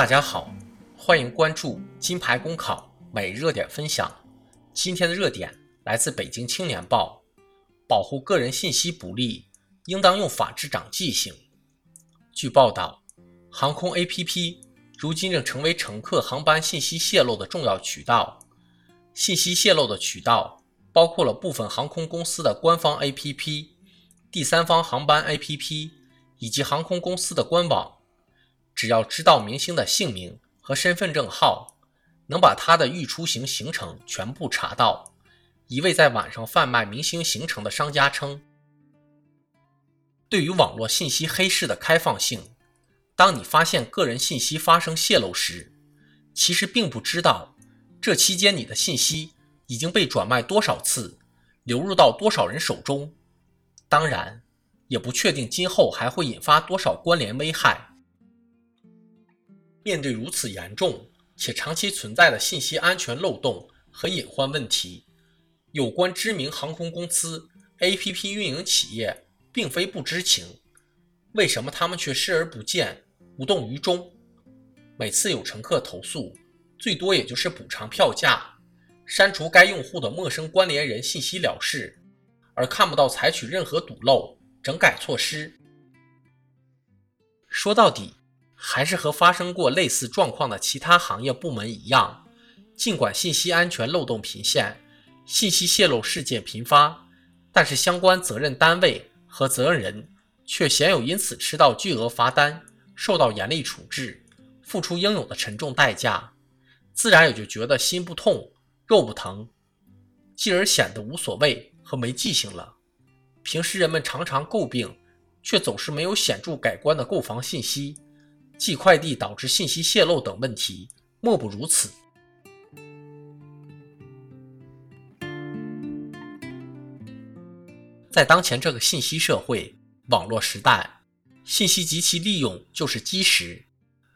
大家好，欢迎关注金牌公考每热点分享。今天的热点来自《北京青年报》，保护个人信息不利，应当用法治长记性。据报道，航空 APP 如今正成为乘客航班信息泄露的重要渠道。信息泄露的渠道包括了部分航空公司的官方 APP、第三方航班 APP 以及航空公司的官网。只要知道明星的姓名和身份证号，能把他的预出行行程全部查到。一位在网上贩卖明星行程的商家称：“对于网络信息黑市的开放性，当你发现个人信息发生泄露时，其实并不知道这期间你的信息已经被转卖多少次，流入到多少人手中。当然，也不确定今后还会引发多少关联危害。”面对如此严重且长期存在的信息安全漏洞和隐患问题，有关知名航空公司 APP 运营企业并非不知情，为什么他们却视而不见、无动于衷？每次有乘客投诉，最多也就是补偿票价、删除该用户的陌生关联人信息了事，而看不到采取任何堵漏、整改措施。说到底。还是和发生过类似状况的其他行业部门一样，尽管信息安全漏洞频现，信息泄露事件频发，但是相关责任单位和责任人却鲜有因此吃到巨额罚单，受到严厉处置，付出应有的沉重代价，自然也就觉得心不痛，肉不疼，继而显得无所谓和没记性了。平时人们常常诟病，却总是没有显著改观的购房信息。寄快递导致信息泄露等问题莫不如此。在当前这个信息社会、网络时代，信息及其利用就是基石，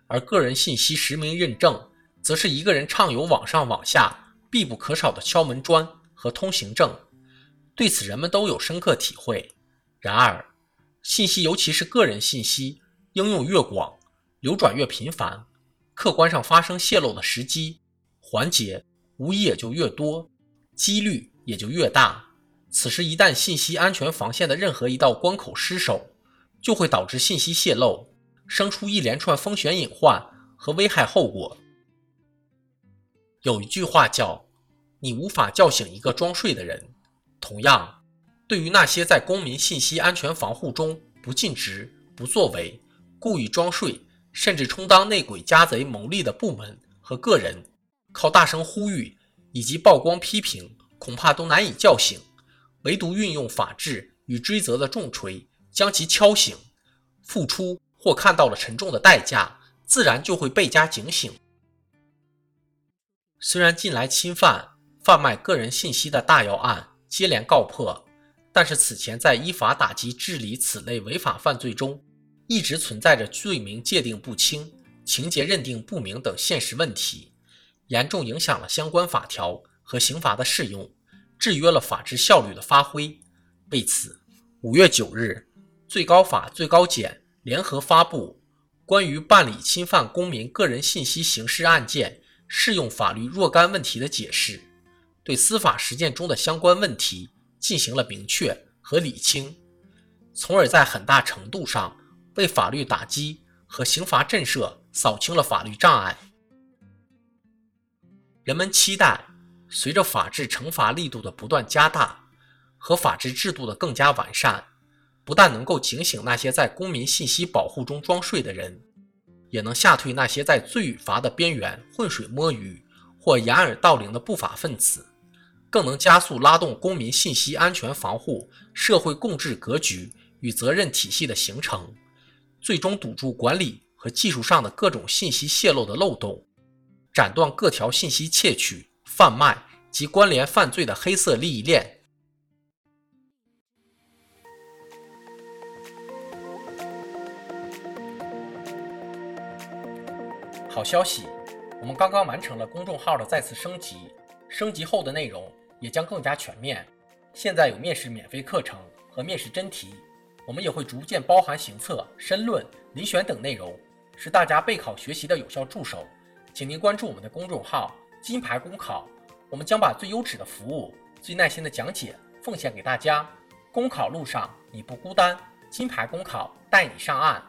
而个人信息实名认证，则是一个人畅游网上网下必不可少的敲门砖和通行证。对此，人们都有深刻体会。然而，信息尤其是个人信息应用越广，流转越频繁，客观上发生泄露的时机环节无疑也就越多，几率也就越大。此时一旦信息安全防线的任何一道关口失守，就会导致信息泄露，生出一连串风险隐患和危害后果。有一句话叫“你无法叫醒一个装睡的人”，同样，对于那些在公民信息安全防护中不尽职、不作为、故意装睡。甚至充当内鬼家贼牟利的部门和个人，靠大声呼吁以及曝光批评，恐怕都难以叫醒；唯独运用法治与追责的重锤将其敲醒，付出或看到了沉重的代价，自然就会倍加警醒。虽然近来侵犯、贩卖个人信息的大要案接连告破，但是此前在依法打击治理此类违法犯罪中，一直存在着罪名界定不清、情节认定不明等现实问题，严重影响了相关法条和刑罚的适用，制约了法治效率的发挥。为此，五月九日，最高法、最高检联合发布《关于办理侵犯公民个人信息刑事案件适用法律若干问题的解释》，对司法实践中的相关问题进行了明确和理清，从而在很大程度上。为法律打击和刑罚震慑扫清了法律障碍。人们期待，随着法治惩罚力度的不断加大和法治制度的更加完善，不但能够警醒那些在公民信息保护中装睡的人，也能吓退那些在罪与罚的边缘浑水摸鱼或掩耳盗铃的不法分子，更能加速拉动公民信息安全防护社会共治格局与责任体系的形成。最终堵住管理和技术上的各种信息泄露的漏洞，斩断各条信息窃取、贩卖及关联犯罪的黑色利益链。好消息，我们刚刚完成了公众号的再次升级，升级后的内容也将更加全面。现在有面试免费课程和面试真题。我们也会逐渐包含行测、申论、遴选等内容，是大家备考学习的有效助手，请您关注我们的公众号“金牌公考”，我们将把最优质的服务、最耐心的讲解奉献给大家。公考路上你不孤单，金牌公考带你上岸。